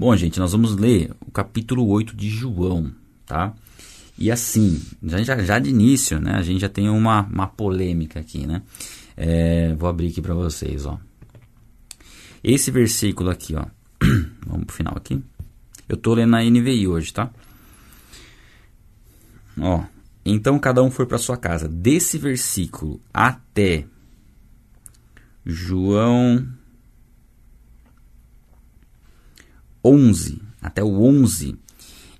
Bom, gente, nós vamos ler o capítulo 8 de João, tá? E assim, já, já de início, né, a gente já tem uma, uma polêmica aqui, né? É, vou abrir aqui para vocês, ó. Esse versículo aqui, ó. Vamos pro final aqui. Eu tô lendo na NVI hoje, tá? Ó. Então cada um foi para sua casa. Desse versículo até João 11, até o 11,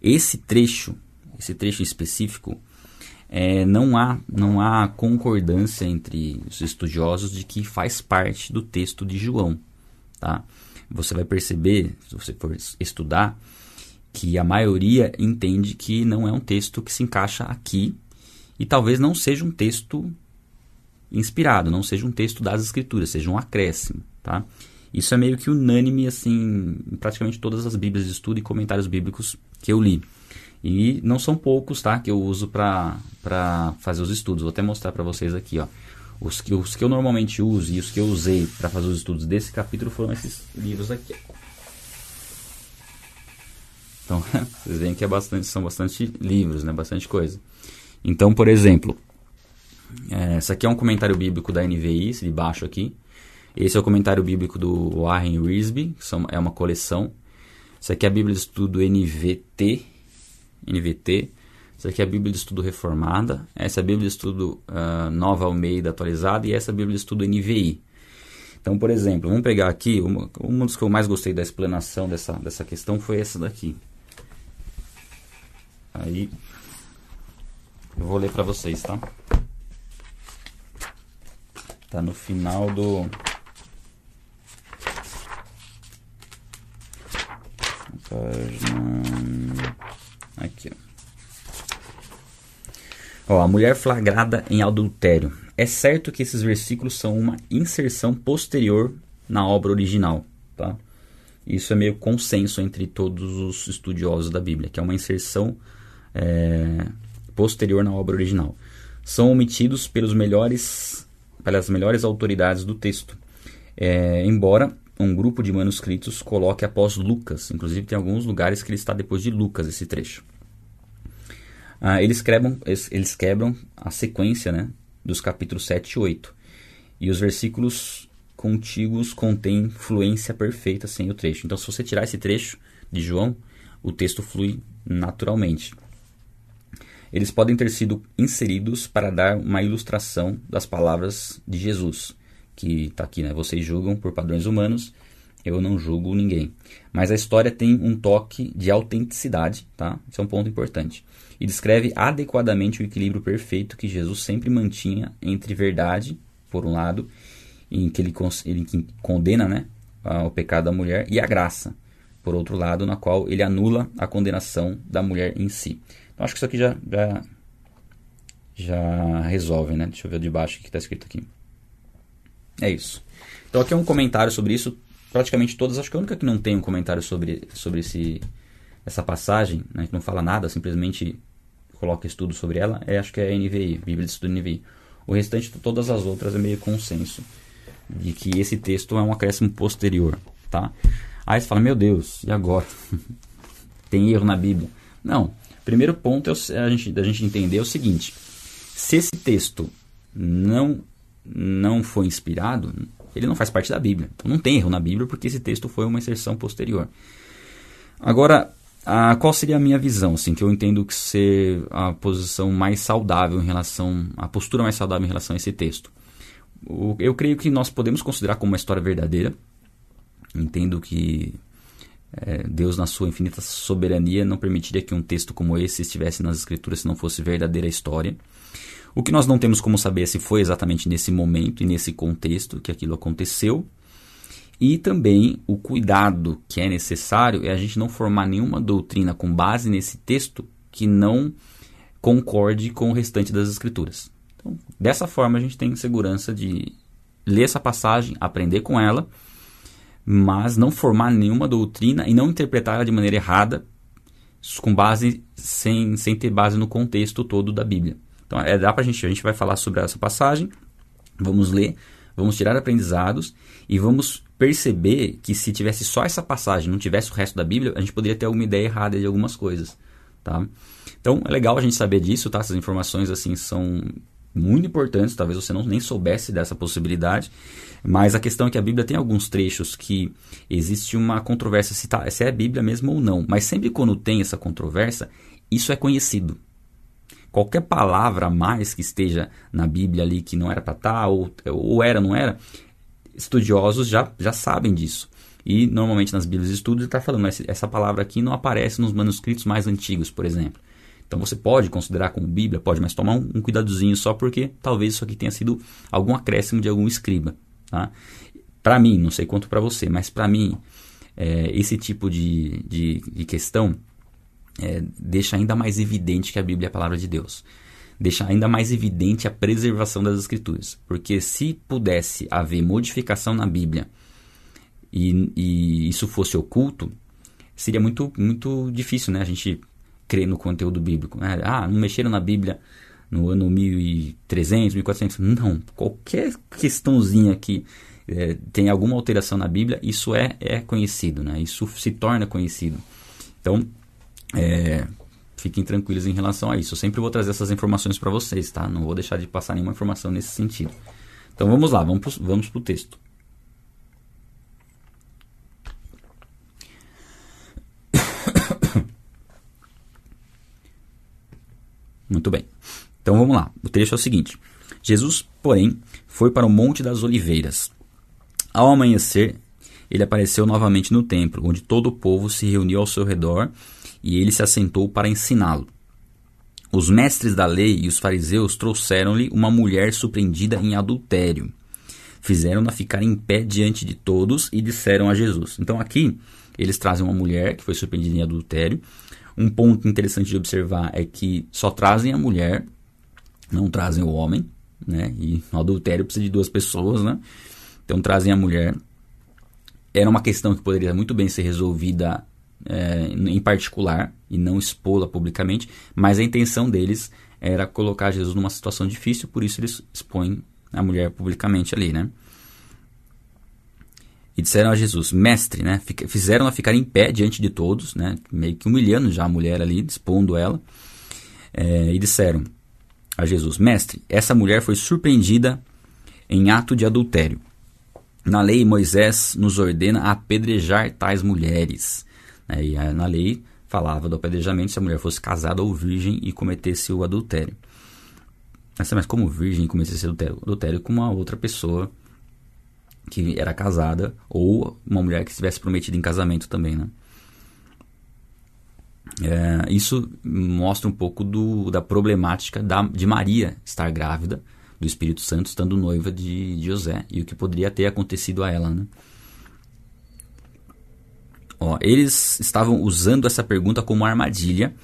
esse trecho, esse trecho específico, é, não, há, não há concordância entre os estudiosos de que faz parte do texto de João. Tá? Você vai perceber, se você for estudar, que a maioria entende que não é um texto que se encaixa aqui e talvez não seja um texto inspirado, não seja um texto das escrituras, seja um acréscimo. Tá? Isso é meio que unânime, assim, em praticamente todas as bíblias de estudo e comentários bíblicos que eu li. E não são poucos, tá? Que eu uso para fazer os estudos. Vou até mostrar para vocês aqui, ó. Os que, os que eu normalmente uso e os que eu usei para fazer os estudos desse capítulo foram esses livros aqui. Então, vocês veem que é bastante, são bastante livros, né? Bastante coisa. Então, por exemplo, é, essa aqui é um comentário bíblico da NVI, esse de baixo aqui. Esse é o comentário bíblico do Warren são, é uma coleção. Isso aqui é a Bíblia de Estudo NVT. NVT. Isso aqui é a Bíblia de Estudo Reformada. Essa é a Bíblia de Estudo uh, Nova Almeida atualizada. E essa é a Bíblia de Estudo NVI. Então, por exemplo, vamos pegar aqui. Uma, uma dos que eu mais gostei da explanação dessa, dessa questão foi essa daqui. Aí, eu vou ler para vocês, tá? Tá no final do Página. Aqui, ó. ó. A mulher flagrada em adultério. É certo que esses versículos são uma inserção posterior na obra original, tá? Isso é meio consenso entre todos os estudiosos da Bíblia, que é uma inserção é, posterior na obra original. São omitidos pelos melhores, pelas melhores autoridades do texto. É, embora um grupo de manuscritos coloque após Lucas. Inclusive, tem alguns lugares que ele está depois de Lucas, esse trecho. Ah, eles, quebram, eles, quebram a sequência né, dos capítulos 7 e 8. E os versículos contíguos contêm fluência perfeita sem o trecho. Então, se você tirar esse trecho de João, o texto flui naturalmente. Eles podem ter sido inseridos para dar uma ilustração das palavras de Jesus que está aqui, né? Vocês julgam por padrões humanos, eu não julgo ninguém. Mas a história tem um toque de autenticidade, tá? Isso é um ponto importante. E descreve adequadamente o equilíbrio perfeito que Jesus sempre mantinha entre verdade, por um lado, em que ele, ele condena né, o pecado da mulher, e a graça, por outro lado, na qual ele anula a condenação da mulher em si. Então acho que isso aqui já, já, já resolve, né? Deixa eu ver de baixo o que está escrito aqui. É isso. Então aqui é um comentário sobre isso. Praticamente todas, acho que a única que não tem um comentário sobre, sobre esse, essa passagem, né, que não fala nada, simplesmente coloca estudo sobre ela, é, acho que é a NVI, Bíblia de Estudo NVI. O restante, todas as outras, é meio consenso de que esse texto é um acréscimo posterior, tá? Aí você fala, meu Deus, e agora? tem erro na Bíblia? Não. Primeiro ponto é a gente, a gente entender é o seguinte: se esse texto não não foi inspirado, ele não faz parte da Bíblia. Então não tem erro na Bíblia porque esse texto foi uma inserção posterior. Agora, a, qual seria a minha visão, assim, que eu entendo que ser a posição mais saudável em relação, a postura mais saudável em relação a esse texto? O, eu creio que nós podemos considerar como uma história verdadeira. Entendo que Deus, na sua infinita soberania, não permitiria que um texto como esse estivesse nas Escrituras se não fosse verdadeira história. O que nós não temos como saber é se foi exatamente nesse momento e nesse contexto que aquilo aconteceu. E também o cuidado que é necessário é a gente não formar nenhuma doutrina com base nesse texto que não concorde com o restante das escrituras. Então, dessa forma a gente tem segurança de ler essa passagem, aprender com ela, mas não formar nenhuma doutrina e não interpretar ela de maneira errada, com base sem, sem ter base no contexto todo da Bíblia. Então, é, dá pra gente, a gente vai falar sobre essa passagem, vamos ler, vamos tirar aprendizados e vamos perceber que se tivesse só essa passagem, não tivesse o resto da Bíblia, a gente poderia ter alguma ideia errada de algumas coisas, tá? Então é legal a gente saber disso, tá? Essas informações assim são muito importantes, talvez você não nem soubesse dessa possibilidade, mas a questão é que a Bíblia tem alguns trechos que existe uma controvérsia se, tá, se é a Bíblia mesmo ou não, mas sempre quando tem essa controvérsia, isso é conhecido. Qualquer palavra a mais que esteja na Bíblia ali que não era para estar, tá, ou, ou era, não era, estudiosos já, já sabem disso. E normalmente nas Bíblias de estudo está falando, essa palavra aqui não aparece nos manuscritos mais antigos, por exemplo. Então você pode considerar como Bíblia, pode, mas tomar um, um cuidadozinho só porque talvez isso aqui tenha sido algum acréscimo de algum escriba. Tá? Para mim, não sei quanto para você, mas para mim, é, esse tipo de, de, de questão é, deixa ainda mais evidente que a Bíblia é a palavra de Deus. Deixa ainda mais evidente a preservação das Escrituras. Porque se pudesse haver modificação na Bíblia e, e isso fosse oculto, seria muito, muito difícil né? a gente crer no conteúdo bíblico. Né? Ah, não mexeram na Bíblia no ano 1300, 1400. Não, qualquer questãozinha que é, tem alguma alteração na Bíblia, isso é, é conhecido, né? isso se torna conhecido. Então, é, fiquem tranquilos em relação a isso. Eu sempre vou trazer essas informações para vocês, tá? Não vou deixar de passar nenhuma informação nesse sentido. Então vamos lá, vamos para o texto. Muito bem. Então vamos lá. O trecho é o seguinte: Jesus, porém, foi para o Monte das Oliveiras. Ao amanhecer, ele apareceu novamente no templo, onde todo o povo se reuniu ao seu redor e ele se assentou para ensiná-lo. Os mestres da lei e os fariseus trouxeram-lhe uma mulher surpreendida em adultério. Fizeram-na ficar em pé diante de todos e disseram a Jesus. Então aqui eles trazem uma mulher que foi surpreendida em adultério um ponto interessante de observar é que só trazem a mulher, não trazem o homem, né? E no adultério precisa de duas pessoas, né? Então trazem a mulher. Era uma questão que poderia muito bem ser resolvida é, em particular e não expô-la publicamente, mas a intenção deles era colocar Jesus numa situação difícil, por isso eles expõem a mulher publicamente ali, né? E disseram a Jesus, mestre, né? Fizeram-a ficar em pé diante de todos, né? Meio que humilhando já a mulher ali, expondo ela. É, e disseram a Jesus, mestre, essa mulher foi surpreendida em ato de adultério. Na lei, Moisés nos ordena apedrejar tais mulheres. É, e na lei falava do apedrejamento se a mulher fosse casada ou virgem e cometesse o adultério. Mas como virgem cometesse o adultério? Adultério com uma outra pessoa que era casada ou uma mulher que estivesse prometida em casamento também, né? É, isso mostra um pouco do, da problemática da, de Maria estar grávida do Espírito Santo, estando noiva de, de José, e o que poderia ter acontecido a ela. Né? Ó, eles estavam usando essa pergunta como armadilha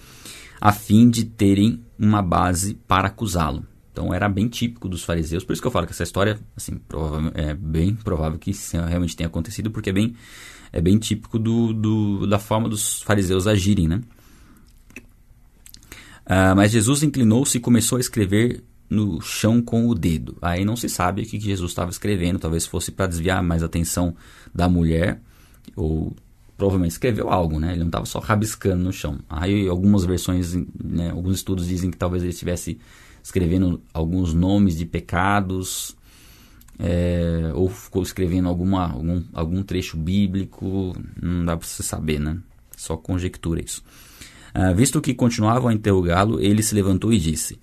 a fim de terem uma base para acusá-lo. Então era bem típico dos fariseus. Por isso que eu falo que essa história, assim, é bem provável que realmente tenha acontecido, porque é bem, é bem típico do, do da forma dos fariseus agirem, né? Ah, mas Jesus inclinou-se e começou a escrever no chão com o dedo. Aí não se sabe o que Jesus estava escrevendo, talvez fosse para desviar mais a atenção da mulher, ou provavelmente escreveu algo, né? Ele não estava só rabiscando no chão. Aí algumas versões, né, alguns estudos dizem que talvez ele estivesse escrevendo alguns nomes de pecados, é, ou ficou escrevendo alguma, algum, algum trecho bíblico, não dá para você saber, né? Só conjectura isso. Ah, visto que continuavam a interrogá-lo, ele se levantou e disse: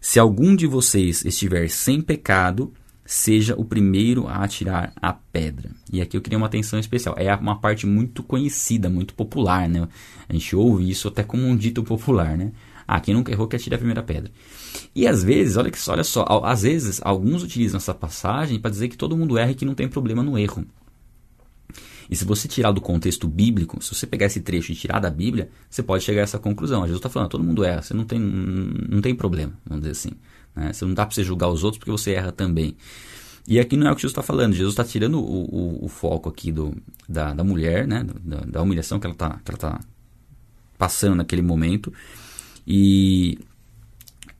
Se algum de vocês estiver sem pecado, seja o primeiro a atirar a pedra. E aqui eu queria uma atenção especial. É uma parte muito conhecida, muito popular, né? A gente ouve isso até como um dito popular, né? Ah, quem nunca errou que atire a primeira pedra. E às vezes, olha, que, olha só, às vezes alguns utilizam essa passagem para dizer que todo mundo erra e que não tem problema no erro. E se você tirar do contexto bíblico, se você pegar esse trecho e tirar da Bíblia, você pode chegar a essa conclusão. Jesus está falando, todo mundo erra, você não tem, não tem problema, vamos dizer assim. Né? Você não dá para você julgar os outros porque você erra também. E aqui não é o que Jesus está falando. Jesus está tirando o, o, o, foco aqui do, da, da mulher, né? da, da humilhação que ela está tá passando naquele momento. E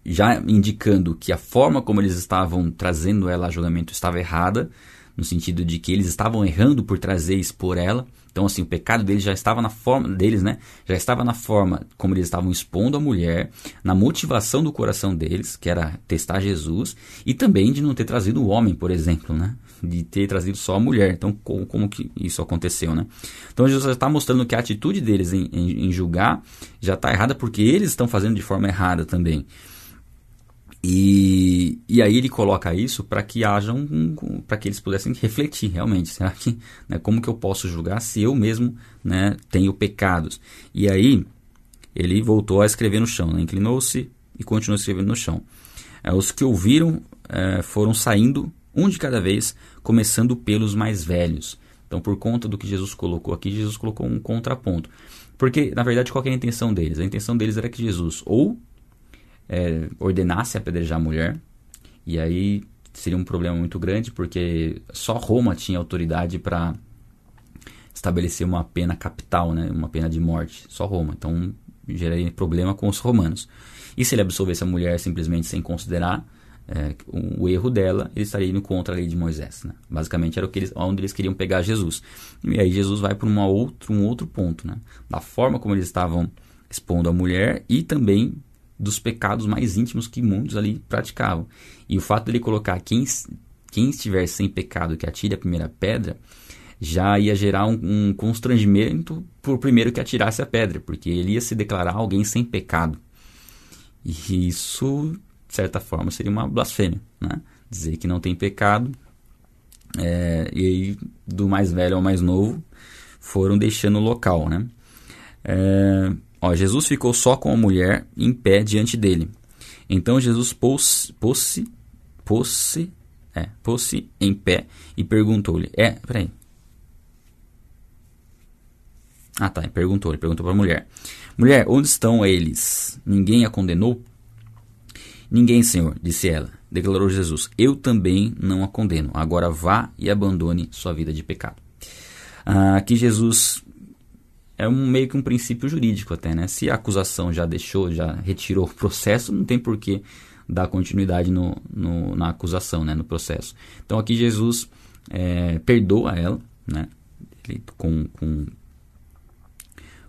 já indicando que a forma como eles estavam trazendo ela a julgamento estava errada, no sentido de que eles estavam errando por trazer e expor ela. Então, assim, o pecado deles já estava na forma deles, né? Já estava na forma como eles estavam expondo a mulher, na motivação do coração deles, que era testar Jesus, e também de não ter trazido o homem, por exemplo, né? De ter trazido só a mulher. Então, como, como que isso aconteceu, né? Então, Jesus já está mostrando que a atitude deles em, em, em julgar já está errada porque eles estão fazendo de forma errada também. E, e aí ele coloca isso para que haja um, um para que eles pudessem refletir realmente, será que, né, como que eu posso julgar se eu mesmo, né, tenho pecados? E aí ele voltou a escrever no chão, né, inclinou-se e continuou escrevendo no chão. É, os que ouviram é, foram saindo um de cada vez, começando pelos mais velhos. Então, por conta do que Jesus colocou aqui, Jesus colocou um contraponto. Porque, na verdade, qual é a intenção deles? A intenção deles era que Jesus ou é, ordenasse apedrejar a mulher, e aí seria um problema muito grande, porque só Roma tinha autoridade para estabelecer uma pena capital, né, uma pena de morte, só Roma. Então geraria problema com os romanos. E se ele absolvesse a mulher simplesmente sem considerar é, o, erro dela, ele estaria indo contra a lei de Moisés. Né? Basicamente era o que eles, onde eles queriam pegar Jesus. E aí Jesus vai para um outro ponto, né? da forma como eles estavam expondo a mulher e também dos pecados mais íntimos que muitos ali praticavam. E o fato dele colocar quem, quem estiver sem pecado que atire a primeira pedra, já ia gerar um, um constrangimento por primeiro que atirasse a pedra, porque ele ia se declarar alguém sem pecado. E isso, de certa forma, seria uma blasfêmia, né? Dizer que não tem pecado, é, e aí, do mais velho ao mais novo, foram deixando o local, né? É, Ó, Jesus ficou só com a mulher em pé diante dele. Então Jesus pôs-se pôs pôs é, pôs em pé e perguntou-lhe: É, peraí. Ah, tá. Perguntou, ele perguntou para a mulher: Mulher, onde estão eles? Ninguém a condenou? Ninguém, Senhor, disse ela. Declarou Jesus: Eu também não a condeno. Agora vá e abandone sua vida de pecado. Ah, aqui Jesus é um, meio que um princípio jurídico até, né? Se a acusação já deixou, já retirou o processo, não tem por que dar continuidade no, no, na acusação, né? No processo. Então aqui Jesus é, perdoa ela, né? Ele, com, com,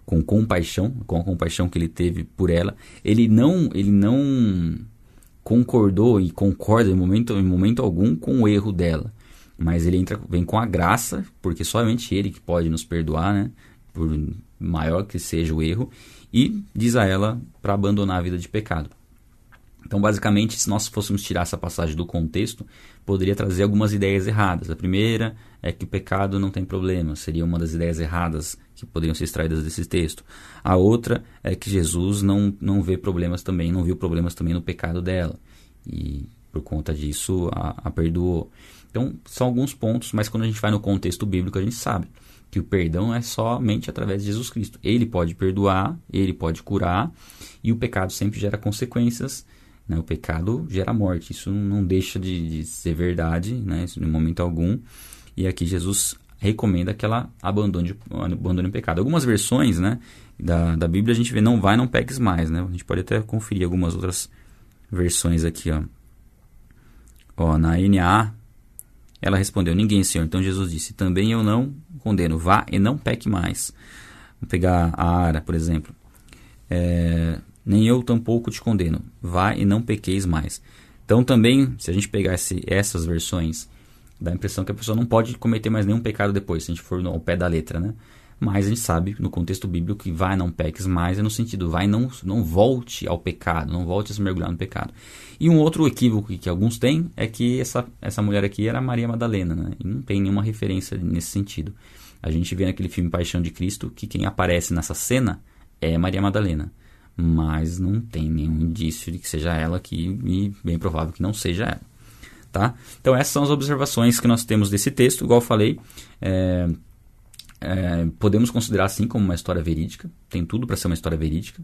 com compaixão, com a compaixão que ele teve por ela. Ele não, ele não concordou e concorda em momento, em momento algum com o erro dela. Mas ele entra, vem com a graça, porque somente ele que pode nos perdoar, né? Por maior que seja o erro, e diz a ela para abandonar a vida de pecado. Então, basicamente, se nós fôssemos tirar essa passagem do contexto, poderia trazer algumas ideias erradas. A primeira é que o pecado não tem problema, seria uma das ideias erradas que poderiam ser extraídas desse texto. A outra é que Jesus não, não vê problemas também, não viu problemas também no pecado dela. E por conta disso a, a perdoou. Então, são alguns pontos, mas quando a gente vai no contexto bíblico, a gente sabe que o perdão é somente através de Jesus Cristo. Ele pode perdoar, ele pode curar, e o pecado sempre gera consequências. Né? O pecado gera morte. Isso não deixa de, de ser verdade, né? Isso, em momento algum. E aqui Jesus recomenda que ela abandone, abandone o pecado. Algumas versões né, da, da Bíblia a gente vê não vai, não peques mais. Né? A gente pode até conferir algumas outras versões aqui. Ó. Ó, na NA ela respondeu: Ninguém, Senhor. Então Jesus disse: Também eu não condeno. Vá e não peque mais. Vou pegar a Ara, por exemplo. É, Nem eu tampouco te condeno. Vá e não pequeis mais. Então também, se a gente pegar essas versões, dá a impressão que a pessoa não pode cometer mais nenhum pecado depois, se a gente for ao pé da letra, né? Mas a gente sabe, no contexto bíblico, que vai não peques mais é no sentido, vai não, não volte ao pecado, não volte a se mergulhar no pecado. E um outro equívoco que alguns têm é que essa, essa mulher aqui era Maria Madalena, né? E não tem nenhuma referência nesse sentido. A gente vê naquele filme Paixão de Cristo que quem aparece nessa cena é Maria Madalena. Mas não tem nenhum indício de que seja ela aqui e bem provável que não seja ela. Tá? Então essas são as observações que nós temos desse texto. Igual eu falei, é, é, podemos considerar assim como uma história verídica, tem tudo para ser uma história verídica.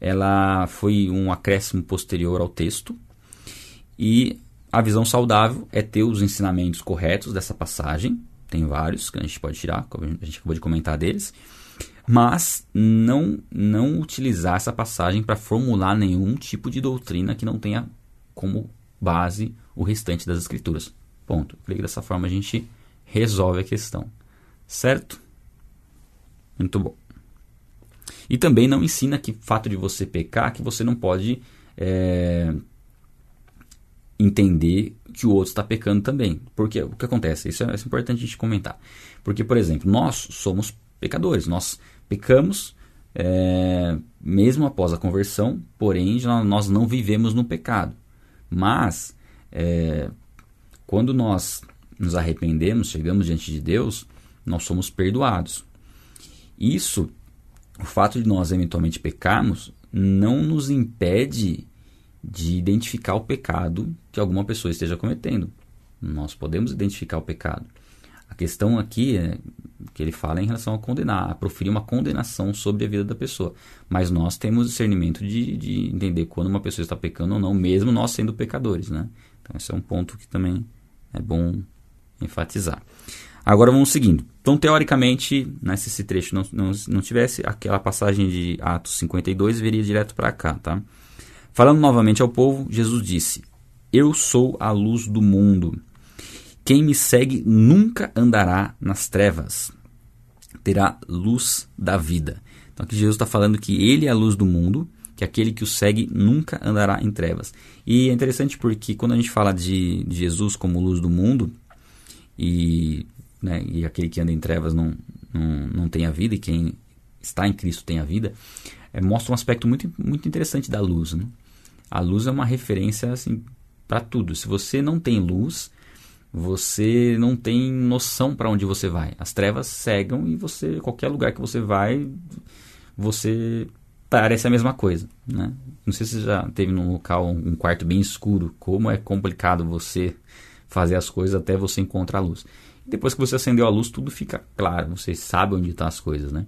Ela foi um acréscimo posterior ao texto e a visão saudável é ter os ensinamentos corretos dessa passagem, tem vários que a gente pode tirar, a gente acabou de comentar deles, mas não, não utilizar essa passagem para formular nenhum tipo de doutrina que não tenha como base o restante das escrituras. Ponto. Creio que dessa forma a gente resolve a questão. Certo? Muito bom. E também não ensina que fato de você pecar, que você não pode é, entender que o outro está pecando também. Porque o que acontece? Isso é, isso é importante a gente comentar. Porque, por exemplo, nós somos pecadores, nós pecamos é, mesmo após a conversão, porém nós não vivemos no pecado. Mas é, quando nós nos arrependemos, chegamos diante de Deus, nós somos perdoados. Isso, o fato de nós eventualmente pecarmos, não nos impede de identificar o pecado que alguma pessoa esteja cometendo. Nós podemos identificar o pecado. A questão aqui é que ele fala em relação a condenar, a proferir uma condenação sobre a vida da pessoa. Mas nós temos discernimento de, de entender quando uma pessoa está pecando ou não, mesmo nós sendo pecadores. Né? Então, esse é um ponto que também é bom enfatizar. Agora vamos seguindo. Então, teoricamente, né, se esse trecho não, não, não tivesse, aquela passagem de Atos 52 viria direto para cá. Tá? Falando novamente ao povo, Jesus disse: Eu sou a luz do mundo. Quem me segue nunca andará nas trevas, terá luz da vida. Então aqui Jesus está falando que ele é a luz do mundo, que aquele que o segue nunca andará em trevas. E é interessante porque quando a gente fala de, de Jesus como luz do mundo, e, né, e aquele que anda em trevas não, não, não tem a vida, e quem está em Cristo tem a vida, é, mostra um aspecto muito, muito interessante da luz. Né? A luz é uma referência assim, para tudo. Se você não tem luz, você não tem noção para onde você vai. As trevas cegam e você, qualquer lugar que você vai, você parece a mesma coisa, né? Não sei se você já teve num local um quarto bem escuro, como é complicado você fazer as coisas até você encontrar a luz. depois que você acendeu a luz, tudo fica claro, você sabe onde estão tá as coisas, né?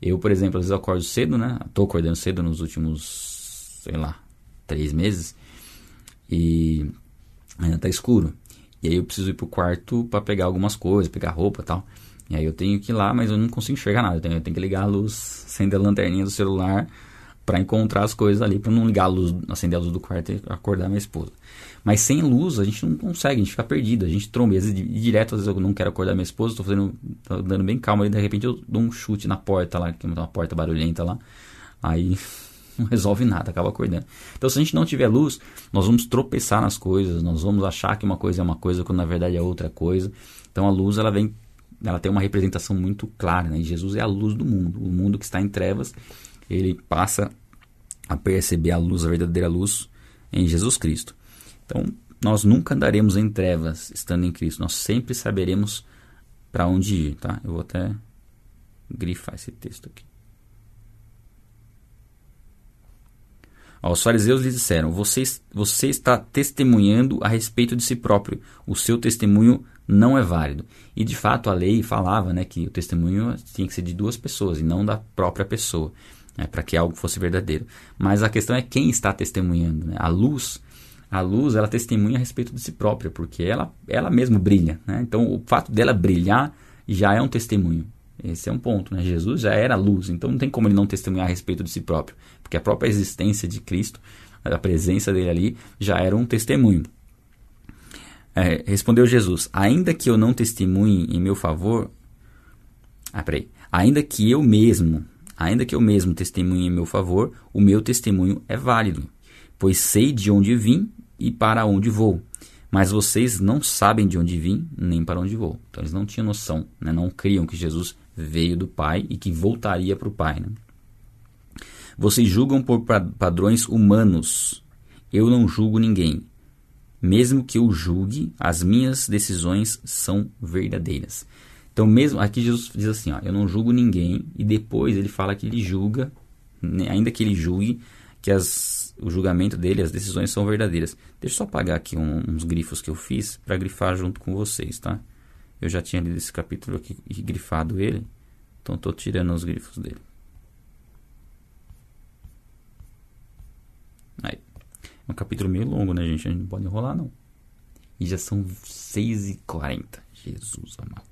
Eu, por exemplo, às vezes acordo cedo, né? Tô acordando cedo nos últimos, sei lá, três meses e ainda tá escuro. E aí eu preciso ir pro quarto para pegar algumas coisas, pegar roupa e tal. E aí eu tenho que ir lá, mas eu não consigo enxergar nada. Eu tenho, eu tenho que ligar a luz, acender a lanterninha do celular para encontrar as coisas ali, para não ligar a luz, acender a luz do quarto e acordar minha esposa. Mas sem luz a gente não consegue, a gente fica perdido, a gente trombeza direto, às vezes eu não quero acordar minha esposa, estou fazendo, tô dando bem calma e de repente eu dou um chute na porta lá, que é uma porta barulhenta lá. Aí não resolve nada, acaba acordando. Então, se a gente não tiver luz, nós vamos tropeçar nas coisas, nós vamos achar que uma coisa é uma coisa quando na verdade é outra coisa. Então, a luz ela vem, ela tem uma representação muito clara, né? Jesus é a luz do mundo, o mundo que está em trevas, ele passa a perceber a luz, a verdadeira luz em Jesus Cristo. Então, nós nunca andaremos em trevas estando em Cristo, nós sempre saberemos para onde ir, tá? Eu vou até grifar esse texto aqui. Os fariseus lhe disseram: você, você está testemunhando a respeito de si próprio. O seu testemunho não é válido. E de fato a lei falava né, que o testemunho tinha que ser de duas pessoas e não da própria pessoa, né, para que algo fosse verdadeiro. Mas a questão é quem está testemunhando. Né? A luz, a luz, ela testemunha a respeito de si própria, porque ela, ela mesma brilha. Né? Então o fato dela brilhar já é um testemunho. Esse é um ponto, né? Jesus já era luz, então não tem como ele não testemunhar a respeito de si próprio, porque a própria existência de Cristo, a presença dele ali, já era um testemunho. É, respondeu Jesus: Ainda que eu não testemunhe em meu favor, ah, peraí. Ainda que eu mesmo, ainda que eu mesmo testemunhe em meu favor, o meu testemunho é válido, pois sei de onde vim e para onde vou. Mas vocês não sabem de onde vim, nem para onde vou. Então eles não tinham noção, né? não criam que Jesus veio do Pai e que voltaria para o Pai. Né? Vocês julgam por padrões humanos. Eu não julgo ninguém. Mesmo que eu julgue, as minhas decisões são verdadeiras. Então, mesmo aqui Jesus diz assim: ó, eu não julgo ninguém, e depois ele fala que ele julga, né, ainda que ele julgue, que as, o julgamento dele, as decisões são verdadeiras. Deixa eu só apagar aqui um, uns grifos que eu fiz para grifar junto com vocês, tá? Eu já tinha lido esse capítulo aqui e grifado ele. Então estou tirando os grifos dele. Aí. É um capítulo meio longo, né, gente? A gente não pode enrolar, não. E já são 6h40. Jesus amado.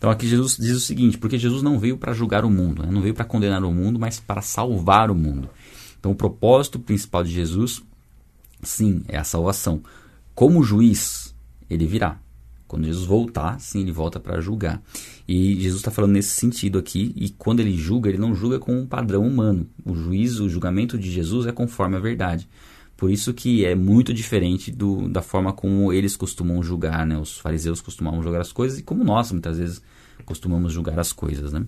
Então aqui Jesus diz o seguinte: porque Jesus não veio para julgar o mundo, né? não veio para condenar o mundo, mas para salvar o mundo. Então o propósito principal de Jesus, sim, é a salvação. Como juiz, ele virá. Quando Jesus voltar, sim, ele volta para julgar. E Jesus está falando nesse sentido aqui, e quando ele julga, ele não julga com um padrão humano. O juízo, o julgamento de Jesus é conforme a verdade. Por isso que é muito diferente do, da forma como eles costumam julgar, né? Os fariseus costumavam julgar as coisas e como nós, muitas vezes, costumamos julgar as coisas, né?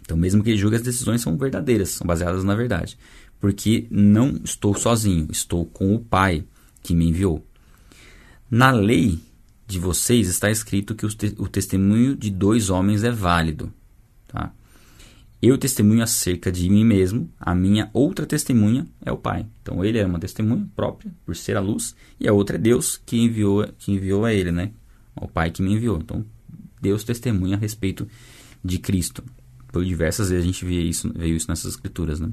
Então, mesmo que ele julgue, as decisões são verdadeiras, são baseadas na verdade. Porque não estou sozinho, estou com o Pai que me enviou. Na lei de vocês está escrito que o, te o testemunho de dois homens é válido. Tá? Eu testemunho acerca de mim mesmo, a minha outra testemunha é o Pai. Então ele é uma testemunha própria, por ser a luz, e a outra é Deus que enviou, que enviou a ele, né? O Pai que me enviou. Então Deus testemunha a respeito de Cristo. Por diversas vezes a gente vê isso, vê isso nessas escrituras, né?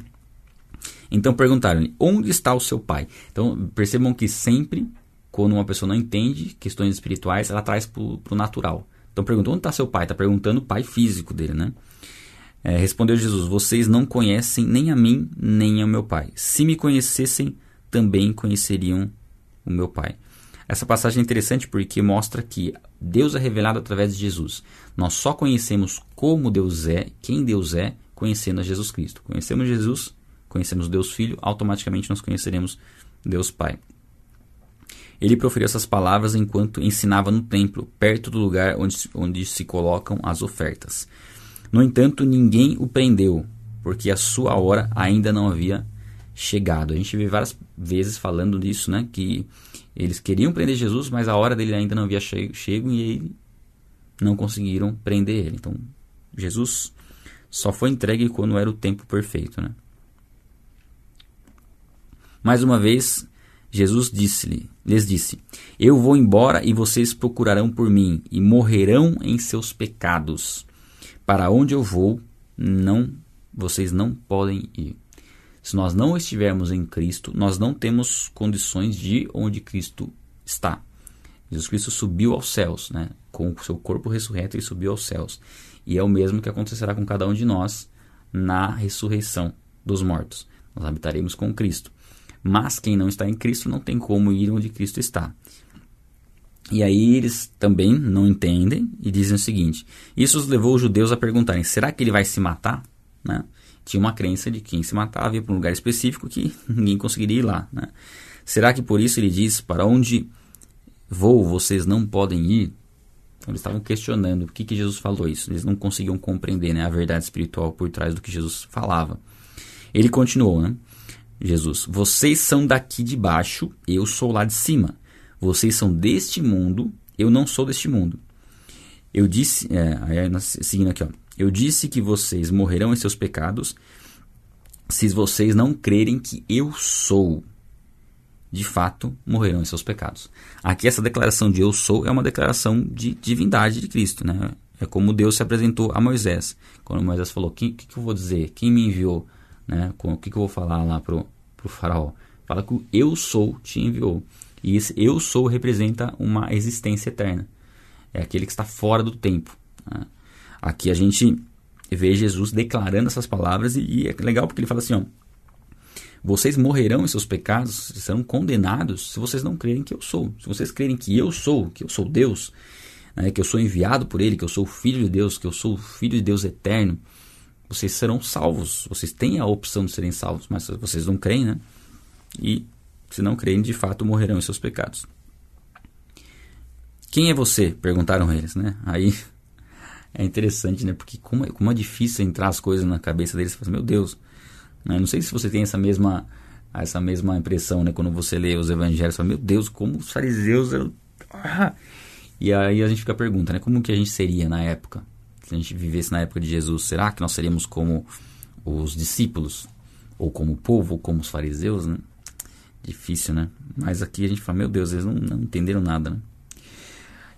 Então perguntaram-lhe, onde está o seu pai? Então percebam que sempre quando uma pessoa não entende questões espirituais, ela traz para o natural. Então pergunta, onde está seu pai? Está perguntando o pai físico dele, né? É, respondeu Jesus, vocês não conhecem nem a mim, nem ao meu pai. Se me conhecessem, também conheceriam o meu pai. Essa passagem é interessante porque mostra que Deus é revelado através de Jesus. Nós só conhecemos como Deus é, quem Deus é, conhecendo a Jesus Cristo. Conhecemos Jesus, conhecemos Deus Filho, automaticamente nós conheceremos Deus Pai. Ele proferiu essas palavras enquanto ensinava no templo, perto do lugar onde, onde se colocam as ofertas. No entanto, ninguém o prendeu, porque a sua hora ainda não havia chegado. A gente vê várias vezes falando disso, né? Que eles queriam prender Jesus, mas a hora dele ainda não havia chego e não conseguiram prender ele. Então, Jesus só foi entregue quando era o tempo perfeito, né? Mais uma vez, Jesus disse-lhe, lhes disse: Eu vou embora e vocês procurarão por mim e morrerão em seus pecados. Para onde eu vou, não vocês não podem ir. Se nós não estivermos em Cristo, nós não temos condições de ir onde Cristo está. Jesus Cristo subiu aos céus, né? com o seu corpo ressurreto, e subiu aos céus. E é o mesmo que acontecerá com cada um de nós na ressurreição dos mortos. Nós habitaremos com Cristo. Mas quem não está em Cristo não tem como ir onde Cristo está. E aí eles também não entendem e dizem o seguinte: Isso os levou os judeus a perguntarem: será que ele vai se matar? Né? Tinha uma crença de que quem se matava ia para um lugar específico que ninguém conseguiria ir lá. Né? Será que por isso ele diz: Para onde vou vocês não podem ir? Então eles estavam questionando por que, que Jesus falou isso. Eles não conseguiam compreender né, a verdade espiritual por trás do que Jesus falava. Ele continuou, né? Jesus, vocês são daqui de baixo, eu sou lá de cima. Vocês são deste mundo, eu não sou deste mundo. Eu disse, é, seguindo aqui, ó, eu disse que vocês morrerão em seus pecados se vocês não crerem que eu sou. De fato, morrerão em seus pecados. Aqui, essa declaração de eu sou é uma declaração de divindade de Cristo, né? É como Deus se apresentou a Moisés. Quando Moisés falou: O que, que, eu vou dizer? Quem me enviou? Né? O que, que eu vou falar lá pro, pro faraó? Fala que o eu sou te enviou. E esse eu sou representa uma existência eterna. É aquele que está fora do tempo. Né? Aqui a gente vê Jesus declarando essas palavras e, e, é legal porque ele fala assim, ó, vocês morrerão em seus pecados, serão condenados se vocês não crerem que eu sou. Se vocês crerem que eu sou, que eu sou Deus, né, que eu sou enviado por Ele, que eu sou Filho de Deus, que eu sou Filho de Deus eterno, vocês serão salvos. Vocês têm a opção de serem salvos, mas vocês não creem, né? E se não creem, de fato morrerão em seus pecados. Quem é você? Perguntaram eles, né? Aí é interessante, né? Porque como é, como é difícil entrar as coisas na cabeça deles. Você fala, meu Deus. Né? Não sei se você tem essa mesma, essa mesma impressão, né? Quando você lê os evangelhos, você fala, meu Deus, como os fariseus... Eu... Ah! E aí a gente fica a pergunta, né? Como que a gente seria na época? se a gente vivesse na época de Jesus, será que nós seríamos como os discípulos? Ou como o povo, ou como os fariseus, né? Difícil, né? Mas aqui a gente fala, meu Deus, eles não, não entenderam nada, né?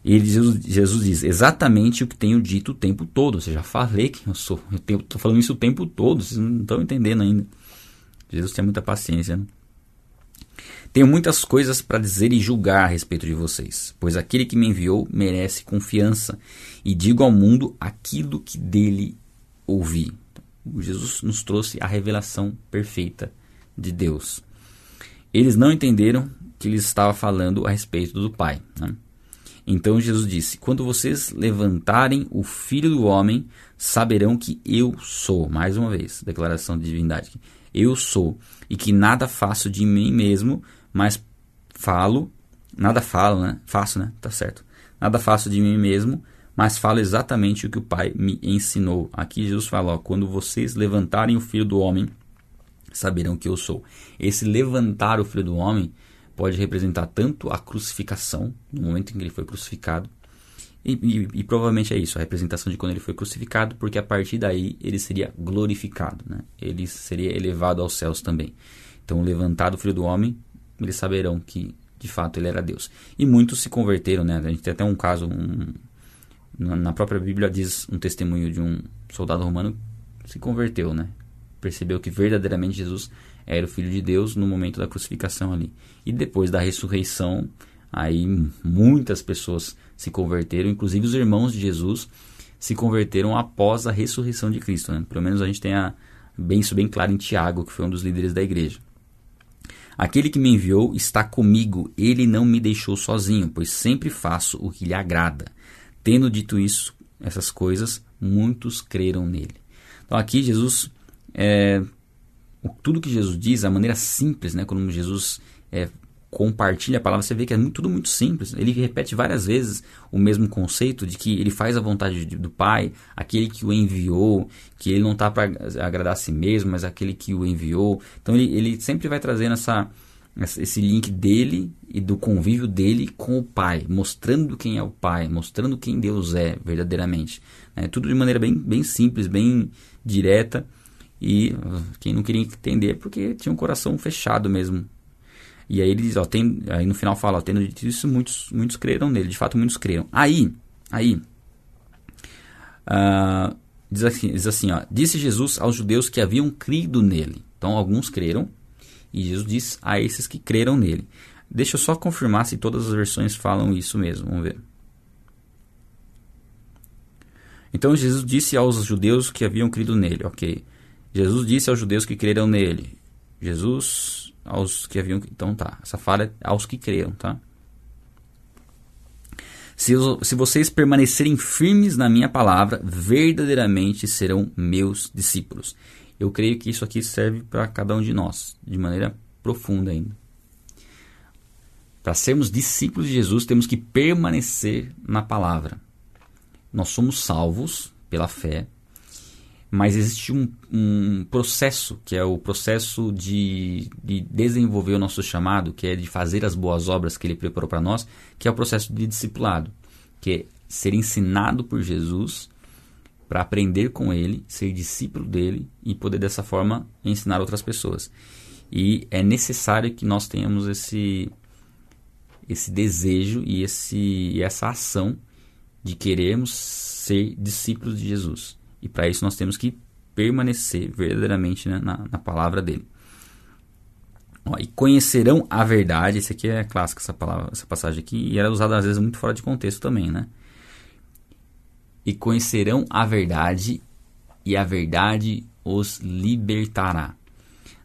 E Jesus, Jesus, diz exatamente o que tenho dito o tempo todo. Ou seja, falei que eu sou. Eu estou falando isso o tempo todo. Vocês não estão entendendo ainda. Jesus tem muita paciência. Né? Tenho muitas coisas para dizer e julgar a respeito de vocês, pois aquele que me enviou merece confiança, e digo ao mundo aquilo que dele ouvi. Jesus nos trouxe a revelação perfeita de Deus. Eles não entenderam que ele estava falando a respeito do Pai. Né? Então Jesus disse: Quando vocês levantarem o Filho do Homem, saberão que eu sou. Mais uma vez, declaração de divindade. Eu sou, e que nada faço de mim mesmo, mas falo, nada falo, né? Faço, né? Tá certo. Nada faço de mim mesmo, mas falo exatamente o que o Pai me ensinou. Aqui Jesus fala: ó, quando vocês levantarem o Filho do Homem, saberão que eu sou. Esse levantar o Filho do Homem pode representar tanto a crucificação, no momento em que ele foi crucificado, e, e, e, provavelmente é isso, a representação de quando ele foi crucificado, porque a partir daí ele seria glorificado, né? ele seria elevado aos céus também. Então, levantado o Filho do Homem, eles saberão que de fato ele era Deus. E muitos se converteram, né? A gente tem até um caso, um, na própria Bíblia diz um testemunho de um soldado romano que se converteu, né? Percebeu que verdadeiramente Jesus era o Filho de Deus no momento da crucificação ali. E depois da ressurreição, aí muitas pessoas se converteram, inclusive os irmãos de Jesus se converteram após a ressurreição de Cristo. Né? Pelo menos a gente tem a, bem, isso bem claro em Tiago, que foi um dos líderes da igreja. Aquele que me enviou está comigo, ele não me deixou sozinho, pois sempre faço o que lhe agrada. Tendo dito isso, essas coisas, muitos creram nele. Então aqui Jesus, é, tudo que Jesus diz, a maneira simples, né, como Jesus é, compartilha a palavra, você vê que é muito, tudo muito simples. Ele repete várias vezes o mesmo conceito de que ele faz a vontade do Pai, aquele que o enviou, que ele não está para agradar a si mesmo, mas aquele que o enviou. Então ele, ele sempre vai trazendo essa, esse link dele e do convívio dele com o Pai, mostrando quem é o Pai, mostrando quem Deus é verdadeiramente. É, tudo de maneira bem, bem simples, bem direta. E quem não queria entender, porque tinha um coração fechado mesmo e aí ele diz, ó, tem, aí no final fala, ó, tendo dito isso, muitos, muitos creram nele, de fato muitos creram. Aí, aí, uh, diz, assim, diz assim, ó, disse Jesus aos judeus que haviam crido nele. Então alguns creram, e Jesus diz a esses que creram nele. Deixa eu só confirmar se todas as versões falam isso mesmo, vamos ver. Então Jesus disse aos judeus que haviam crido nele, ok. Jesus disse aos judeus que creram nele. Jesus aos que haviam. Então tá, essa fala é aos que creram, tá? Se, se vocês permanecerem firmes na minha palavra, verdadeiramente serão meus discípulos. Eu creio que isso aqui serve para cada um de nós, de maneira profunda ainda. Para sermos discípulos de Jesus, temos que permanecer na palavra. Nós somos salvos pela fé, mas existe um, um, processo, que é o processo de, de, desenvolver o nosso chamado, que é de fazer as boas obras que ele preparou para nós, que é o processo de discipulado, que é ser ensinado por Jesus para aprender com ele, ser discípulo dele e poder dessa forma ensinar outras pessoas. E é necessário que nós tenhamos esse esse desejo e esse essa ação de queremos ser discípulos de Jesus. E para isso nós temos que permanecer verdadeiramente né, na, na, palavra dele. Ó, e conhecerão a verdade. Esse aqui é clássico, essa, palavra, essa passagem aqui. E era usada às vezes muito fora de contexto também, né? E conhecerão a verdade, e a verdade os libertará.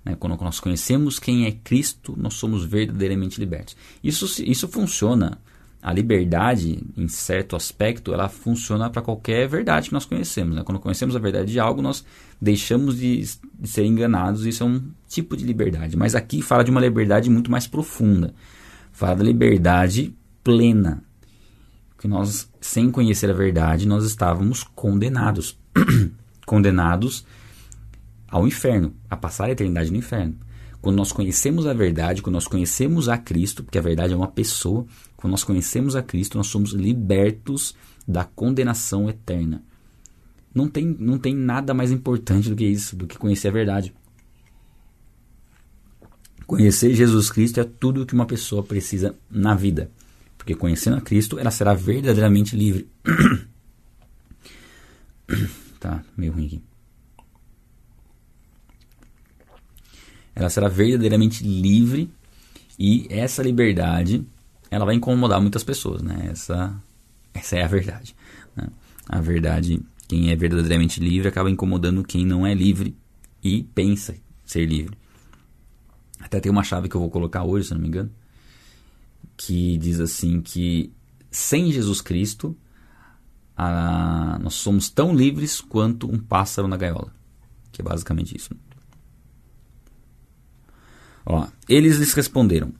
Né? Quando nós conhecemos quem é Cristo, nós somos verdadeiramente libertos. Isso, isso funciona a liberdade, em certo aspecto, ela funciona para qualquer verdade que nós conhecemos. Né? Quando conhecemos a verdade de algo, nós deixamos de, de, ser enganados. Isso é um tipo de liberdade. Mas aqui fala de uma liberdade muito mais profunda. Fala da liberdade plena. Que nós, sem conhecer a verdade, nós estávamos condenados. condenados ao inferno, a passar a eternidade no inferno. Quando nós conhecemos a verdade, quando nós conhecemos a Cristo, porque a verdade é uma pessoa, quando nós conhecemos a Cristo, nós somos libertos da condenação eterna. Não tem, não tem nada mais importante do que isso, do que conhecer a verdade. Conhecer Jesus Cristo é tudo o que uma pessoa precisa na vida. Porque conhecendo a Cristo, ela será verdadeiramente livre. tá, meio ruim aqui. Ela será verdadeiramente livre E essa liberdade, ela vai incomodar muitas pessoas, né? Essa, essa é a verdade. Né? A verdade, quem é verdadeiramente livre acaba incomodando quem não é livre e pensa ser livre. Até tem uma chave que eu vou colocar hoje, se não me engano, que diz assim que sem Jesus Cristo a, nós somos tão livres quanto um pássaro na gaiola. Que é basicamente isso. Ó, eles lhes responderam: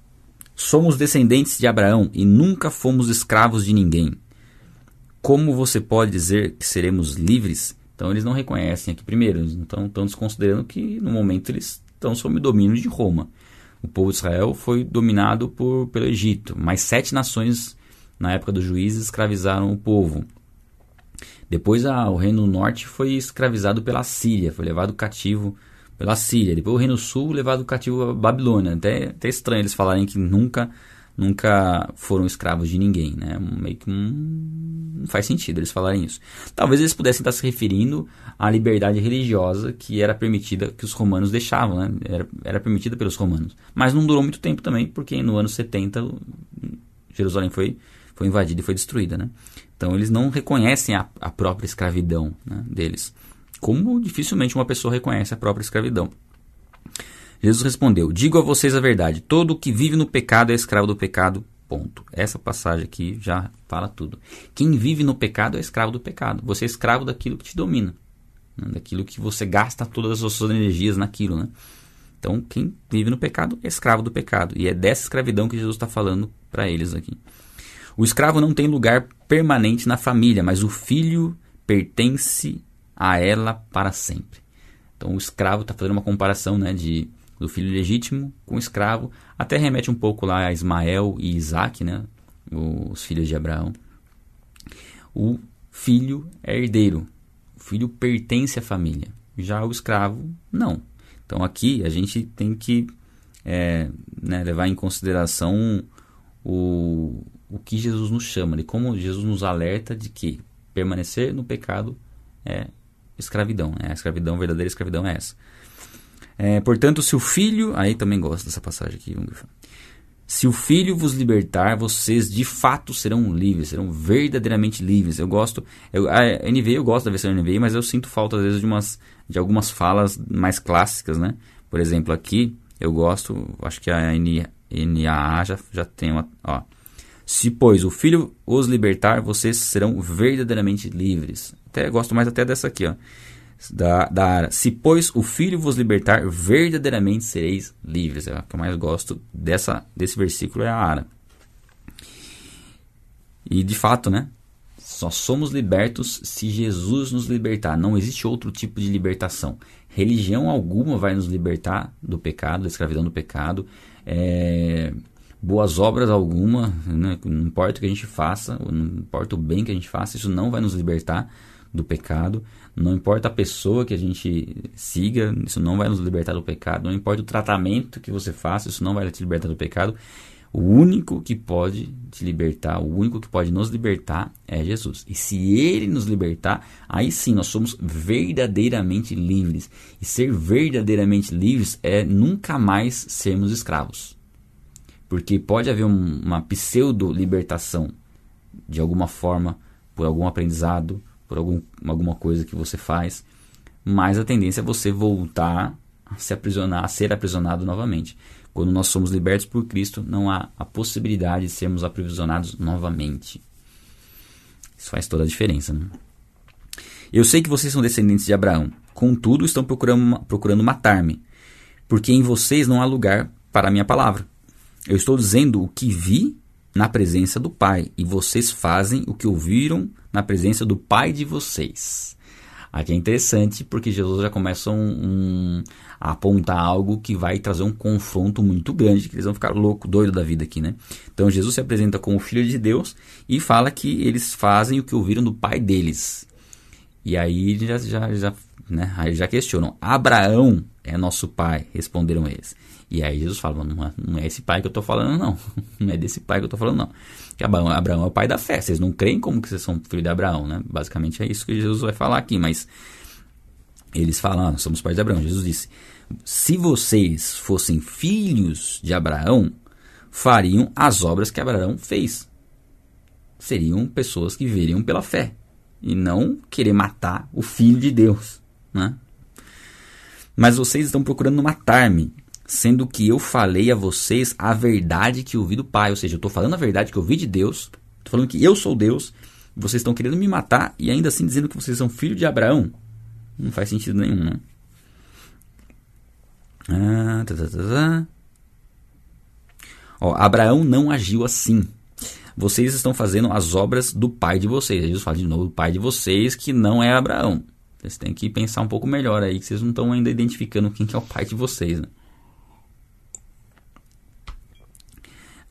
Somos descendentes de Abraão e nunca fomos escravos de ninguém. Como você pode dizer que seremos livres? Então eles não reconhecem aqui primeiro, estão, estão desconsiderando que no momento eles estão sob o domínio de Roma. O povo de Israel foi dominado por, pelo Egito, mas sete nações na época dos juízes escravizaram o povo. Depois a, o reino norte foi escravizado pela Síria, foi levado cativo pela Síria. Depois o reino sul levado cativo à Babilônia. Até, até estranho eles falarem que nunca nunca foram escravos de ninguém, né? Meio que hum, não faz sentido eles falarem isso. Talvez eles pudessem estar se referindo à liberdade religiosa que era permitida, que os romanos deixavam, né? Era, era permitida pelos romanos. Mas não durou muito tempo também, porque no ano 70 Jerusalém foi, foi invadida e foi destruída, né? Então eles não reconhecem a, a própria escravidão né, deles. Como dificilmente uma pessoa reconhece a própria escravidão. Jesus respondeu: Digo a vocês a verdade: todo que vive no pecado é escravo do pecado. Ponto. Essa passagem aqui já fala tudo. Quem vive no pecado é escravo do pecado. Você é escravo daquilo que te domina, né? daquilo que você gasta todas as suas energias naquilo. Né? Então, quem vive no pecado é escravo do pecado. E é dessa escravidão que Jesus está falando para eles aqui. O escravo não tem lugar permanente na família, mas o filho pertence a ela para sempre. Então o escravo está fazendo uma comparação né, de, do filho legítimo com o escravo, até remete um pouco lá a Ismael e Isaac, né, os filhos de Abraão. O filho é herdeiro, o filho pertence à família, já o escravo não. Então aqui a gente tem que é, né, levar em consideração o, o que Jesus nos chama, de como Jesus nos alerta de que permanecer no pecado é escravidão. Né? A escravidão, a verdadeira escravidão é essa. É, portanto, se o filho. Aí também gosto dessa passagem aqui. Se o filho vos libertar, vocês de fato serão livres, serão verdadeiramente livres. Eu gosto. Eu, a NVI, eu gosto da versão NVI, mas eu sinto falta às vezes de, umas, de algumas falas mais clássicas, né? Por exemplo, aqui eu gosto, acho que a NAA já, já tem uma. Ó, se, pois, o Filho os libertar, vocês serão verdadeiramente livres. Até gosto mais até dessa aqui, ó. Da, da área. Se, pois, o Filho vos libertar, verdadeiramente sereis livres. É o que eu mais gosto dessa, desse versículo, é a Ara. E de fato, né? Só somos libertos se Jesus nos libertar. Não existe outro tipo de libertação. Religião alguma vai nos libertar do pecado, da escravidão do pecado. É boas obras alguma, né? não importa o que a gente faça, não importa o bem que a gente faça, isso não vai nos libertar do pecado. Não importa a pessoa que a gente siga, isso não vai nos libertar do pecado. Não importa o tratamento que você faça, isso não vai te libertar do pecado. O único que pode te libertar, o único que pode nos libertar é Jesus. E se ele nos libertar, aí sim nós somos verdadeiramente livres. E ser verdadeiramente livres é nunca mais sermos escravos. Porque pode haver um, uma pseudo-libertação de alguma forma, por algum aprendizado, por algum, alguma coisa que você faz, mas a tendência é você voltar a se aprisionar, a ser aprisionado novamente. Quando nós somos libertos por Cristo, não há a possibilidade de sermos aprisionados novamente. Isso faz toda a diferença. Né? Eu sei que vocês são descendentes de Abraão, contudo estão procurando, procurando matar-me, porque em vocês não há lugar para a minha palavra. Eu estou dizendo o que vi na presença do Pai, e vocês fazem o que ouviram na presença do Pai de vocês. Aqui é interessante porque Jesus já começa um, um, a apontar algo que vai trazer um confronto muito grande, que eles vão ficar louco, doido da vida aqui, né? Então Jesus se apresenta como Filho de Deus e fala que eles fazem o que ouviram do pai deles. E aí já, já, já, né? aí já questionam: Abraão é nosso pai, responderam eles. E aí Jesus fala, não é, não é esse pai que eu estou falando, não. Não é desse pai que eu estou falando, não. Que Abraão, Abraão é o pai da fé. Vocês não creem como que vocês são filho de Abraão, né? Basicamente é isso que Jesus vai falar aqui. Mas eles falam, ah, somos pais de Abraão. Jesus disse, se vocês fossem filhos de Abraão, fariam as obras que Abraão fez. Seriam pessoas que veriam pela fé e não querer matar o filho de Deus, né? Mas vocês estão procurando matar-me, sendo que eu falei a vocês a verdade que ouvi do Pai, ou seja, eu estou falando a verdade que ouvi de Deus, estou falando que eu sou Deus, vocês estão querendo me matar e ainda assim dizendo que vocês são filho de Abraão. Não faz sentido nenhum, né? Ah, tá, tá, tá, tá. Ó, Abraão não agiu assim. Vocês estão fazendo as obras do pai de vocês. Jesus fala de novo do pai de vocês, que não é Abraão. Vocês têm que pensar um pouco melhor aí, que vocês não estão ainda identificando quem que é o pai de vocês. Né?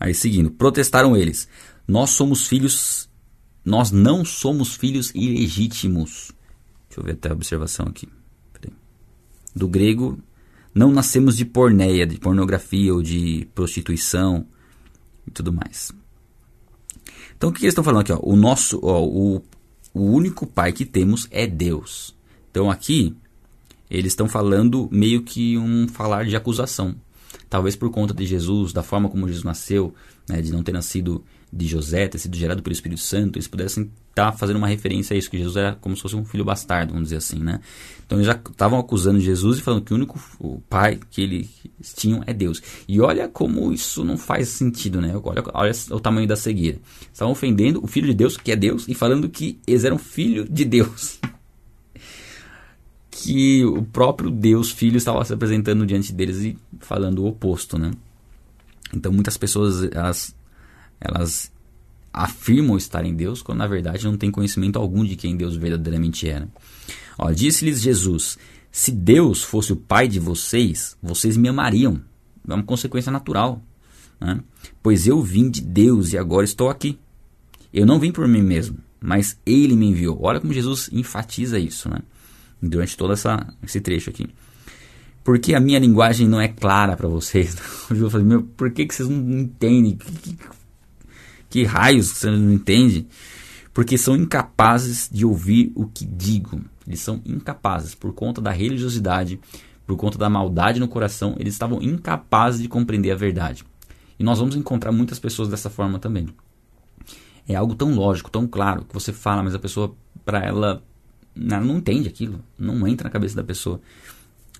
Aí seguindo, protestaram eles: Nós somos filhos, nós não somos filhos ilegítimos. Deixa eu ver até a observação aqui. Do grego, não nascemos de porneia, de pornografia ou de prostituição e tudo mais. Então o que eles estão falando aqui? Ó? O nosso, ó, o, o único pai que temos é Deus. Então aqui eles estão falando meio que um falar de acusação. Talvez por conta de Jesus, da forma como Jesus nasceu, né, de não ter nascido de José, ter sido gerado pelo Espírito Santo, eles pudessem estar tá fazendo uma referência a isso, que Jesus era como se fosse um filho bastardo, vamos dizer assim, né? Então eles já estavam acusando Jesus e falando que o único o pai que eles tinham é Deus. E olha como isso não faz sentido, né? Olha, olha o tamanho da cegueira. Estavam ofendendo o filho de Deus, que é Deus, e falando que eles eram filho de Deus. que o próprio Deus Filho estava se apresentando diante deles e falando o oposto, né? Então muitas pessoas elas elas afirmam estar em Deus, quando na verdade não têm conhecimento algum de quem Deus verdadeiramente era. Disse-lhes Jesus: Se Deus fosse o Pai de vocês, vocês me amariam. É uma consequência natural. Né? Pois eu vim de Deus e agora estou aqui. Eu não vim por mim mesmo, mas Ele me enviou. Olha como Jesus enfatiza isso né? Durante todo essa, esse trecho aqui. Porque a minha linguagem não é clara para vocês. Eu falei, meu, por que, que vocês não entendem? Que, que, que raios você não entende? Porque são incapazes de ouvir o que digo. Eles são incapazes, por conta da religiosidade, por conta da maldade no coração, eles estavam incapazes de compreender a verdade. E nós vamos encontrar muitas pessoas dessa forma também. É algo tão lógico, tão claro, que você fala, mas a pessoa, para ela, ela não entende aquilo, não entra na cabeça da pessoa.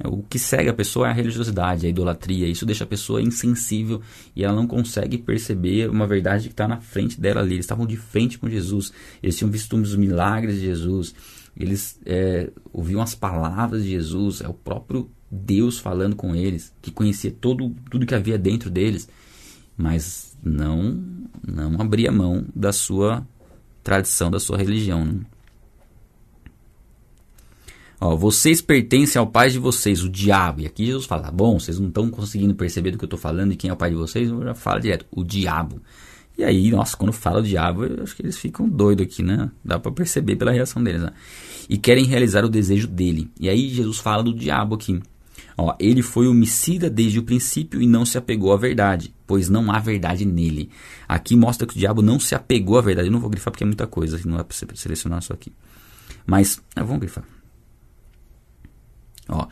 O que segue a pessoa é a religiosidade, a idolatria. Isso deixa a pessoa insensível e ela não consegue perceber uma verdade que está na frente dela ali. Eles estavam de frente com Jesus, eles tinham visto os milagres de Jesus, eles é, ouviam as palavras de Jesus, é o próprio Deus falando com eles, que conhecia todo, tudo que havia dentro deles, mas não, não abria mão da sua tradição, da sua religião. Né? Ó, vocês pertencem ao pai de vocês, o diabo. E aqui Jesus fala: bom, vocês não estão conseguindo perceber do que eu estou falando e quem é o pai de vocês, eu já falo direto: o diabo. E aí, nossa, quando fala o diabo, eu acho que eles ficam doidos aqui, né? Dá para perceber pela reação deles, né? E querem realizar o desejo dele. E aí, Jesus fala do diabo aqui. Ó, ele foi homicida desde o princípio e não se apegou à verdade, pois não há verdade nele. Aqui mostra que o diabo não se apegou à verdade. Eu não vou grifar porque é muita coisa, não é para selecionar só aqui. Mas, vamos grifar. Ó,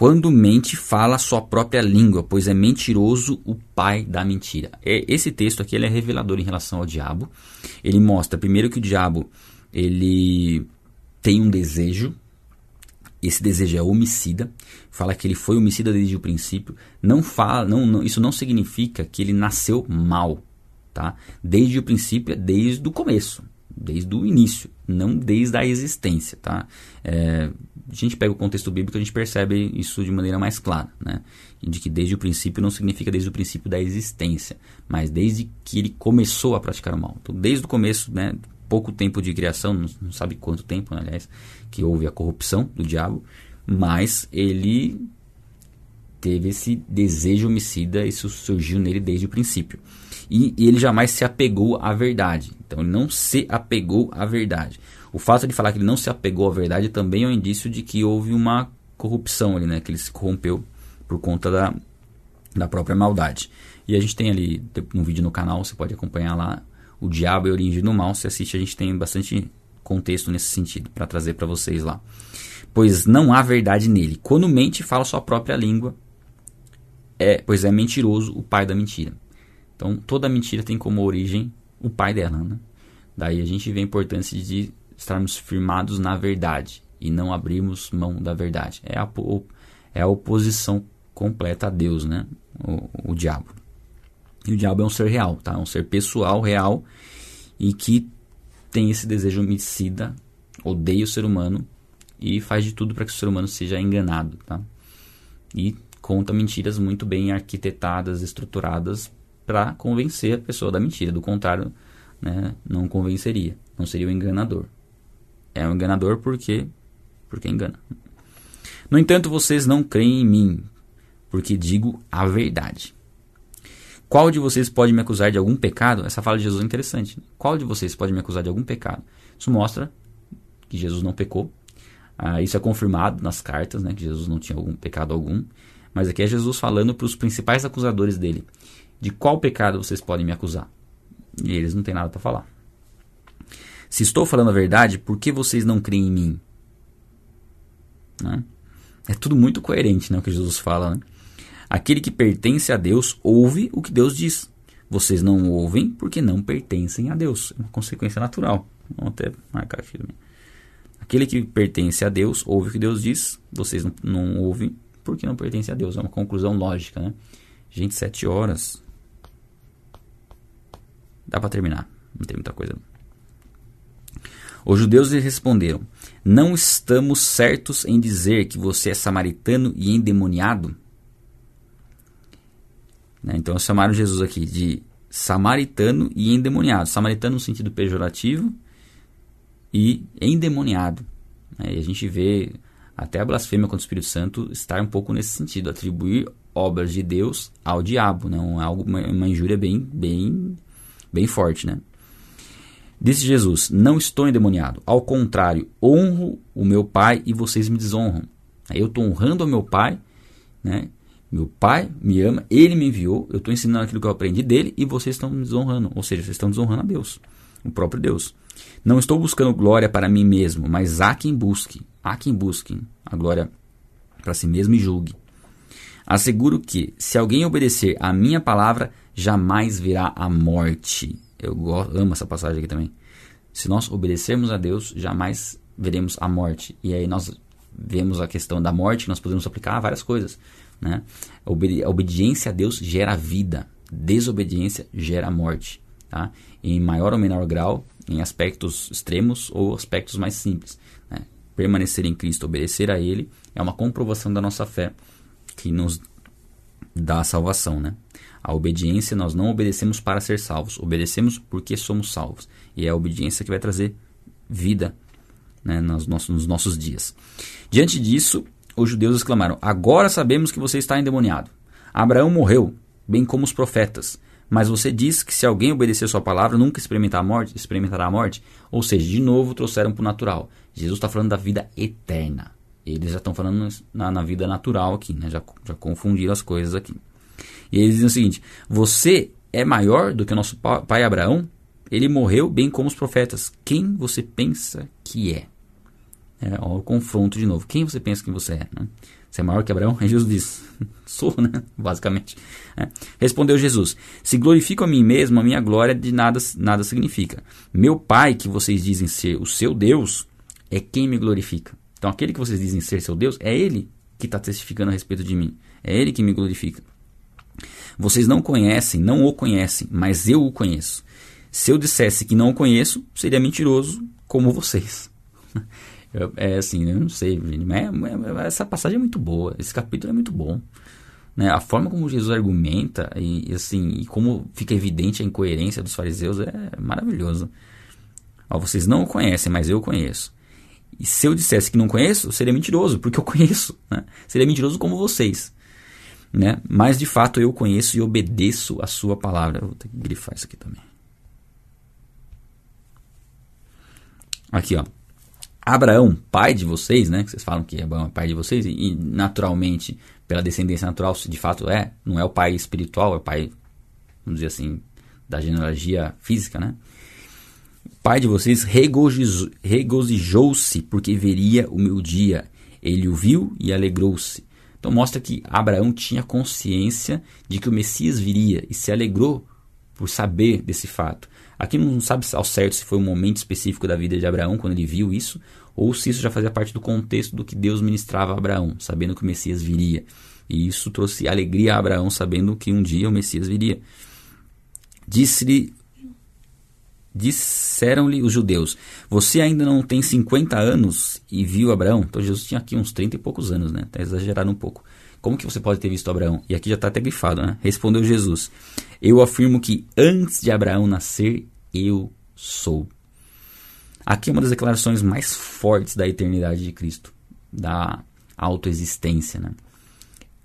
quando mente, fala sua própria língua, pois é mentiroso o pai da mentira. É, esse texto aqui ele é revelador em relação ao diabo. Ele mostra, primeiro, que o diabo ele tem um desejo, esse desejo é homicida. Fala que ele foi homicida desde o princípio. Não fala, não, não, isso não significa que ele nasceu mal, tá? Desde o princípio, desde o começo desde o início, não desde a existência, tá? É, a gente pega o contexto bíblico, a gente percebe isso de maneira mais clara, né? De que desde o princípio não significa desde o princípio da existência, mas desde que ele começou a praticar o mal. Então, desde o começo, né? Pouco tempo de criação, não, sabe quanto tempo, né, aliás, que houve a corrupção do diabo, mas ele teve esse desejo homicida, isso surgiu nele desde o princípio. E, e, ele jamais se apegou à verdade. Então ele não se apegou à verdade. O fato de falar que ele não se apegou à verdade também é um indício de que houve uma corrupção ali, né? Que ele se corrompeu por conta da, da própria maldade. E a gente tem ali um vídeo no canal, você pode acompanhar lá, o diabo e a origem do mal. Se assiste, a gente tem bastante contexto nesse sentido para trazer para vocês lá. Pois não há verdade nele. Quando mente, fala sua própria língua, é, pois é mentiroso o pai da mentira. Então, toda mentira tem como origem o pai dela. Né? Daí a gente vê a importância de estarmos firmados na verdade e não abrirmos mão da verdade. É a, é a oposição completa a Deus, né? O, o diabo. E o diabo é um ser real, tá? É um ser pessoal, real e que tem esse desejo homicida, odeia o ser humano e faz de tudo para que o ser humano seja enganado, tá? E conta mentiras muito bem arquitetadas, estruturadas para convencer a pessoa da mentira. Do contrário, né, não convenceria, não seria o enganador. É um enganador porque porque engana. No entanto, vocês não creem em mim, porque digo a verdade. Qual de vocês pode me acusar de algum pecado? Essa fala de Jesus é interessante. Qual de vocês pode me acusar de algum pecado? Isso mostra que Jesus não pecou. Ah, isso é confirmado nas cartas, né, que Jesus não tinha algum pecado algum. Mas aqui é Jesus falando para os principais acusadores dele. De qual pecado vocês podem me acusar? E eles não têm nada para falar. Se estou falando a verdade, por que vocês não creem em mim? Né? É tudo muito coerente né, o que Jesus fala. Né? Aquele que pertence a Deus ouve o que Deus diz. Vocês não ouvem porque não pertencem a Deus. É uma consequência natural. Vamos até marcar aqui também. Aquele que pertence a Deus ouve o que Deus diz. Vocês não, não ouvem porque não pertencem a Deus. É uma conclusão lógica, né? Gente, sete horas. Dá para terminar. Não tem muita coisa. Os judeus lhe responderam: Não estamos certos em dizer que você é samaritano e endemoniado? Né? Então chamaram Jesus aqui de samaritano e endemoniado. Samaritano no sentido pejorativo e endemoniado. Né? E a gente vê até a blasfêmia contra o Espírito Santo estar um pouco nesse sentido, atribuir obras de Deus ao diabo, né? Um, algo, uma, uma injúria bem, bem, bem forte, né? Disse Jesus: Não estou endemoniado. Ao contrário, honro o meu Pai e vocês me desonram. Eu estou honrando o meu Pai, né? Meu pai me ama, ele me enviou, eu estou ensinando aquilo que eu aprendi dele e vocês estão me desonrando. Ou seja, vocês estão desonrando a Deus, o próprio Deus. Não estou buscando glória para mim mesmo, mas há quem busque, há quem busque a glória para si mesmo e julgue. Asseguro que, se alguém obedecer à minha palavra, jamais virá a morte. Eu amo essa passagem aqui também. Se nós obedecermos a Deus, jamais veremos a morte. E aí nós vemos a questão da morte, nós podemos aplicar a várias coisas. Né? A, a obediência a Deus gera vida, desobediência gera morte. Tá? Em maior ou menor grau, em aspectos extremos ou aspectos mais simples. Né? Permanecer em Cristo, obedecer a Ele, é uma comprovação da nossa fé que nos dá a salvação. Né? A obediência, nós não obedecemos para ser salvos, obedecemos porque somos salvos. E é a obediência que vai trazer vida né, nos, nossos, nos nossos dias. Diante disso, os judeus exclamaram: Agora sabemos que você está endemoniado. Abraão morreu, bem como os profetas. Mas você diz que se alguém obedecer sua palavra, nunca experimentar a morte, experimentará a morte. Ou seja, de novo trouxeram para o natural. Jesus está falando da vida eterna. Eles já estão falando na, na, vida natural aqui, né? já, já confundiram as coisas aqui. E eles dizem o seguinte: Você é maior do que o nosso pai Abraão? Ele morreu bem como os profetas. Quem você pensa que é? É, ó, o confronto de novo. Quem você pensa que você é? Né? Você é maior que Abraão? Aí Jesus diz: Sou, né? Basicamente. É. Respondeu Jesus: Se glorifico a mim mesmo, a minha glória de nada, nada significa. Meu Pai, que vocês dizem ser o seu Deus, é quem me glorifica. Então, aquele que vocês dizem ser seu Deus, é Ele que está testificando a respeito de mim. É Ele que me glorifica. Vocês não conhecem, não o conhecem, mas eu o conheço. Se eu dissesse que não o conheço, seria mentiroso como vocês. É assim, eu não sei, gente, mas, é, essa passagem é muito boa, esse capítulo é muito bom. Né? A forma como Jesus argumenta e, assim, e como fica evidente a incoerência dos fariseus é maravilhoso. Ó, vocês não o conhecem, mas eu o conheço. E se eu dissesse que não conheço, seria mentiroso, porque eu conheço. Né? Seria mentiroso como vocês. Né? Mas de fato eu conheço e obedeço a sua palavra. Vou ter que grifar isso aqui também. Aqui, ó. Abraão, pai de vocês, né? Vocês falam que Abraão é pai de vocês, e, naturalmente, pela descendência natural, de fato é, não é o pai espiritual, é o pai, vamos dizer assim, da genealogia física, né? Pai de vocês regozijou-se porque veria o meu dia. Ele o viu e alegrou-se. Então mostra que Abraão tinha consciência de que o Messias viria e se alegrou por saber desse fato. Aqui não sabe ao certo se foi um momento específico da vida de Abraão quando ele viu isso, ou se isso já fazia parte do contexto do que Deus ministrava a Abraão, sabendo que o Messias viria. E isso trouxe alegria a Abraão, sabendo que um dia o Messias viria. Disse-lhe Disseram-lhe os judeus: Você ainda não tem 50 anos e viu Abraão? Então Jesus tinha aqui uns 30 e poucos anos, né? Está exagerado um pouco. Como que você pode ter visto Abraão? E aqui já está até grifado, né? Respondeu Jesus: Eu afirmo que antes de Abraão nascer, eu sou. Aqui é uma das declarações mais fortes da eternidade de Cristo, da autoexistência, né?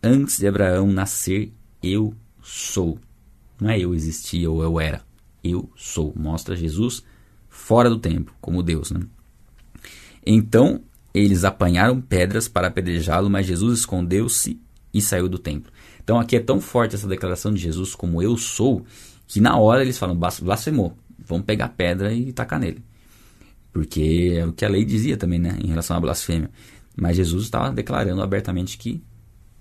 Antes de Abraão nascer, eu sou. Não é eu existia ou eu era eu sou. Mostra Jesus fora do tempo, como Deus. Né? Então eles apanharam pedras para apedrejá-lo, mas Jesus escondeu-se e saiu do templo. Então aqui é tão forte essa declaração de Jesus como eu sou, que na hora eles falam, blasfemou, vamos pegar pedra e tacar nele. Porque é o que a lei dizia também, né, em relação à blasfêmia. Mas Jesus estava declarando abertamente que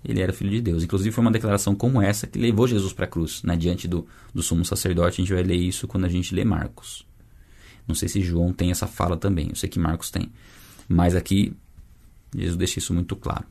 ele era filho de Deus. Inclusive foi uma declaração como essa que levou Jesus para a cruz, né? diante do, do sumo sacerdote. A gente vai ler isso quando a gente lê Marcos. Não sei se João tem essa fala também, eu sei que Marcos tem. Mas aqui Jesus deixa isso muito claro.